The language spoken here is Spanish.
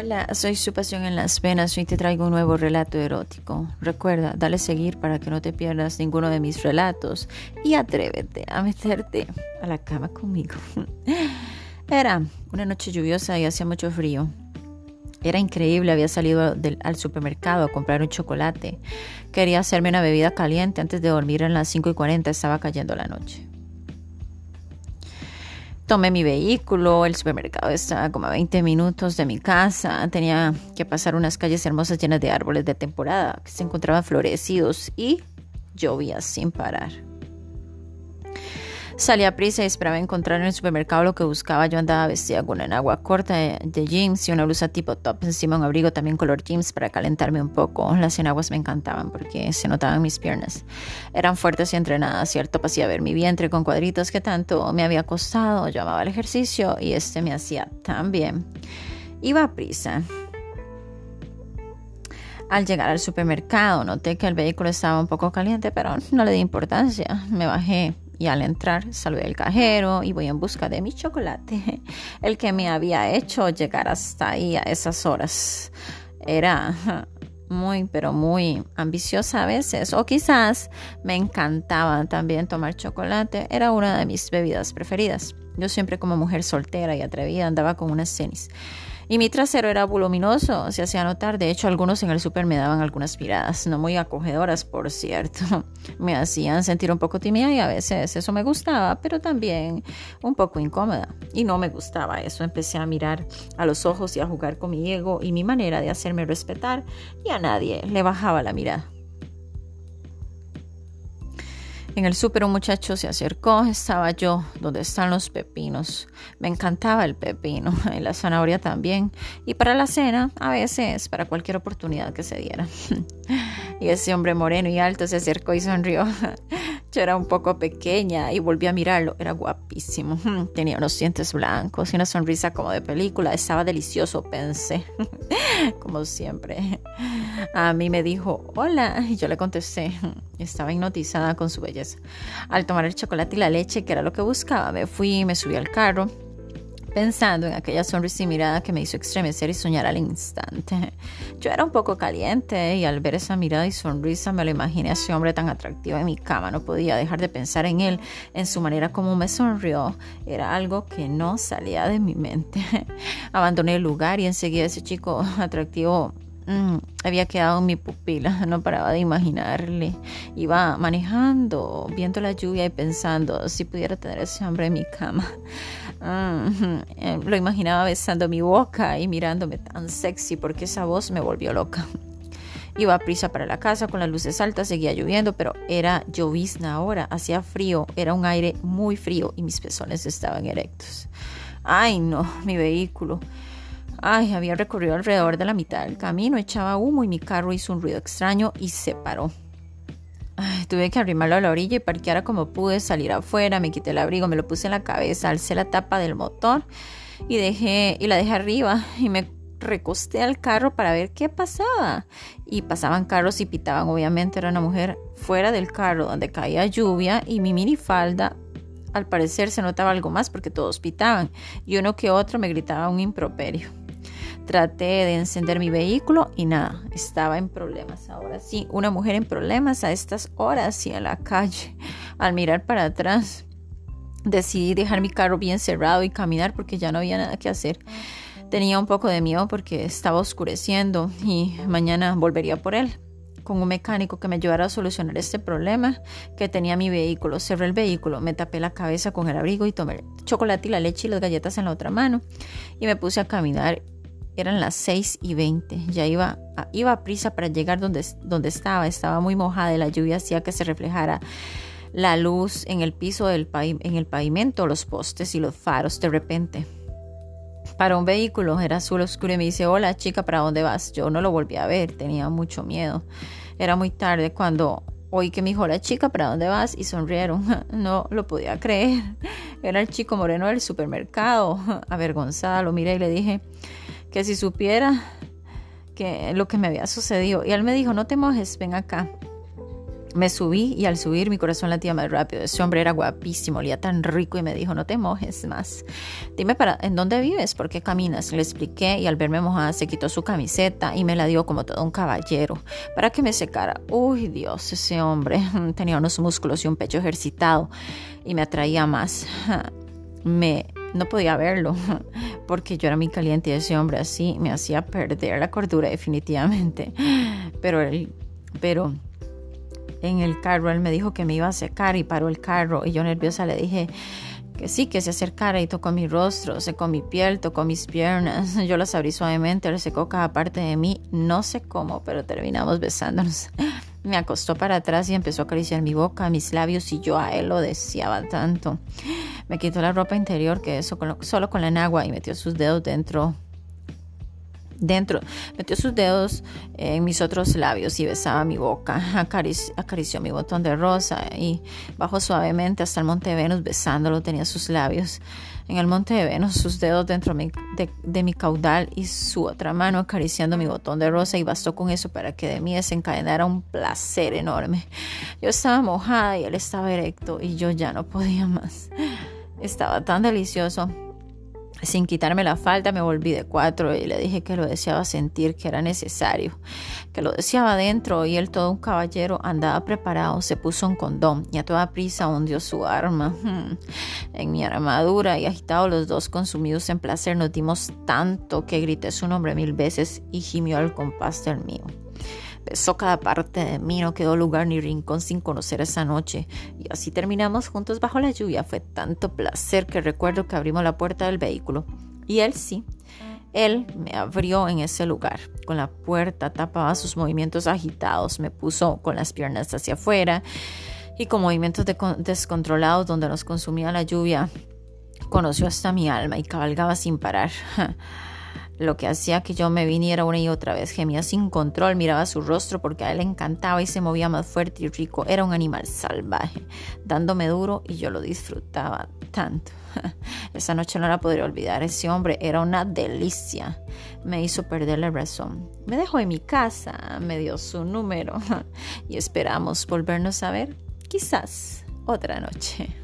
Hola, soy su pasión en las venas y te traigo un nuevo relato erótico. Recuerda, dale seguir para que no te pierdas ninguno de mis relatos y atrévete a meterte a la cama conmigo. Era una noche lluviosa y hacía mucho frío. Era increíble, había salido al supermercado a comprar un chocolate. Quería hacerme una bebida caliente antes de dormir en las 5 y 40, estaba cayendo la noche. Tomé mi vehículo, el supermercado estaba como a 20 minutos de mi casa, tenía que pasar unas calles hermosas llenas de árboles de temporada que se encontraban florecidos y llovía sin parar. Salí a prisa y esperaba encontrar en el supermercado lo que buscaba. Yo andaba vestida con una agua corta de, jeans y una blusa tipo top encima un abrigo también color jeans para calentarme un poco. Las enaguas me encantaban porque se notaban mis piernas. Eran fuertes y entrenadas, cierto, pasía ver mi vientre con cuadritos que tanto me había costado. Yo amaba el ejercicio y este me hacía tan bien. Iba a prisa. Al llegar al supermercado noté que el vehículo estaba un poco caliente, pero no le di importancia. Me bajé y al entrar saludé al cajero y voy en busca de mi chocolate, el que me había hecho llegar hasta ahí a esas horas. Era muy, pero muy ambiciosa a veces, o quizás me encantaba también tomar chocolate, era una de mis bebidas preferidas. Yo siempre como mujer soltera y atrevida andaba con unas cenis y mi trasero era voluminoso, se hacía notar. De hecho, algunos en el súper me daban algunas miradas, no muy acogedoras, por cierto. Me hacían sentir un poco tímida y a veces eso me gustaba, pero también un poco incómoda. Y no me gustaba eso. Empecé a mirar a los ojos y a jugar con mi ego y mi manera de hacerme respetar y a nadie le bajaba la mirada. En el súper un muchacho se acercó, estaba yo, donde están los pepinos. Me encantaba el pepino y la zanahoria también. Y para la cena, a veces, para cualquier oportunidad que se diera. Y ese hombre moreno y alto se acercó y sonrió. Era un poco pequeña y volví a mirarlo. Era guapísimo. Tenía unos dientes blancos y una sonrisa como de película. Estaba delicioso, pensé. Como siempre. A mí me dijo, hola. Y yo le contesté. Estaba hipnotizada con su belleza. Al tomar el chocolate y la leche, que era lo que buscaba, me fui y me subí al carro pensando en aquella sonrisa y mirada que me hizo estremecer y soñar al instante. Yo era un poco caliente y al ver esa mirada y sonrisa me lo imaginé a ese hombre tan atractivo en mi cama. No podía dejar de pensar en él, en su manera como me sonrió. Era algo que no salía de mi mente. Abandoné el lugar y enseguida ese chico atractivo Mm, había quedado en mi pupila, no paraba de imaginarle. Iba manejando, viendo la lluvia y pensando si pudiera tener ese hombre en mi cama. Mm, eh, lo imaginaba besando mi boca y mirándome tan sexy porque esa voz me volvió loca. Iba a prisa para la casa con las luces altas, seguía lloviendo, pero era llovizna ahora, hacía frío, era un aire muy frío y mis pezones estaban erectos. Ay, no, mi vehículo. Ay, había recorrido alrededor de la mitad del camino, echaba humo y mi carro hizo un ruido extraño y se paró. Tuve que arrimarlo a la orilla y parquear como pude, salir afuera, me quité el abrigo, me lo puse en la cabeza, alcé la tapa del motor y dejé y la dejé arriba y me recosté al carro para ver qué pasaba. Y pasaban carros y pitaban, obviamente era una mujer fuera del carro donde caía lluvia y mi minifalda al parecer se notaba algo más porque todos pitaban y uno que otro me gritaba un improperio. Traté de encender mi vehículo y nada, estaba en problemas. Ahora sí, una mujer en problemas a estas horas y a la calle. Al mirar para atrás, decidí dejar mi carro bien cerrado y caminar porque ya no había nada que hacer. Tenía un poco de miedo porque estaba oscureciendo y mañana volvería por él con un mecánico que me ayudara a solucionar este problema que tenía mi vehículo. Cerré el vehículo, me tapé la cabeza con el abrigo y tomé el chocolate y la leche y las galletas en la otra mano y me puse a caminar eran las 6 y 20. Ya iba a, iba a prisa para llegar donde, donde estaba. Estaba muy mojada y la lluvia hacía que se reflejara la luz en el piso del en el pavimento, los postes y los faros de repente. Para un vehículo era azul oscuro y me dice, hola chica, ¿para dónde vas? Yo no lo volví a ver, tenía mucho miedo. Era muy tarde cuando oí que me dijo, hola chica, ¿para dónde vas? Y sonrieron. No lo podía creer. Era el chico moreno del supermercado. Avergonzada lo miré y le dije, que si supiera que lo que me había sucedido. Y él me dijo, no te mojes, ven acá. Me subí y al subir mi corazón latía más rápido. Ese hombre era guapísimo, olía tan rico y me dijo, no te mojes más. Dime para, ¿en dónde vives? ¿Por qué caminas? Le expliqué y al verme mojada se quitó su camiseta y me la dio como todo un caballero para que me secara. Uy, Dios, ese hombre tenía unos músculos y un pecho ejercitado y me atraía más. Me, no podía verlo porque yo era muy caliente y ese hombre así me hacía perder la cordura definitivamente. Pero él, pero en el carro. Él me dijo que me iba a secar y paró el carro y yo nerviosa le dije que sí, que se acercara y tocó mi rostro, secó mi piel, tocó mis piernas. Yo las abrí suavemente, le secó cada parte de mí, no sé cómo, pero terminamos besándonos. Me acostó para atrás y empezó a acariciar mi boca, mis labios y yo a él lo deseaba tanto. Me quitó la ropa interior que eso solo con la enagua y metió sus dedos dentro dentro. Metió sus dedos en mis otros labios y besaba mi boca. acarició mi botón de rosa y bajó suavemente hasta el monte de Venus besándolo. Tenía sus labios en el monte de Venus, sus dedos dentro de, mi caudal y su otra mano acariciando mi botón de rosa y bastó con eso para que de mí desencadenara un placer enorme. Yo estaba mojada y él estaba erecto y yo ya no podía más. Estaba tan delicioso. Sin quitarme la falda me volví de cuatro y le dije que lo deseaba sentir, que era necesario, que lo deseaba dentro. Y él todo un caballero andaba preparado, se puso un condón y a toda prisa hundió su arma. En mi armadura y agitado los dos consumidos en placer nos dimos tanto que grité su nombre mil veces y gimió al compás del mío. Besó cada parte de mí, no quedó lugar ni rincón sin conocer esa noche. Y así terminamos juntos bajo la lluvia. Fue tanto placer que recuerdo que abrimos la puerta del vehículo. Y él sí, él me abrió en ese lugar. Con la puerta tapaba sus movimientos agitados, me puso con las piernas hacia afuera y con movimientos descontrolados donde nos consumía la lluvia. Conoció hasta mi alma y cabalgaba sin parar. lo que hacía que yo me viniera una y otra vez. Gemía sin control, miraba su rostro porque a él le encantaba y se movía más fuerte y rico. Era un animal salvaje, dándome duro y yo lo disfrutaba tanto. Esa noche no la podría olvidar. Ese hombre era una delicia. Me hizo perder la razón. Me dejó en mi casa, me dio su número y esperamos volvernos a ver, quizás otra noche.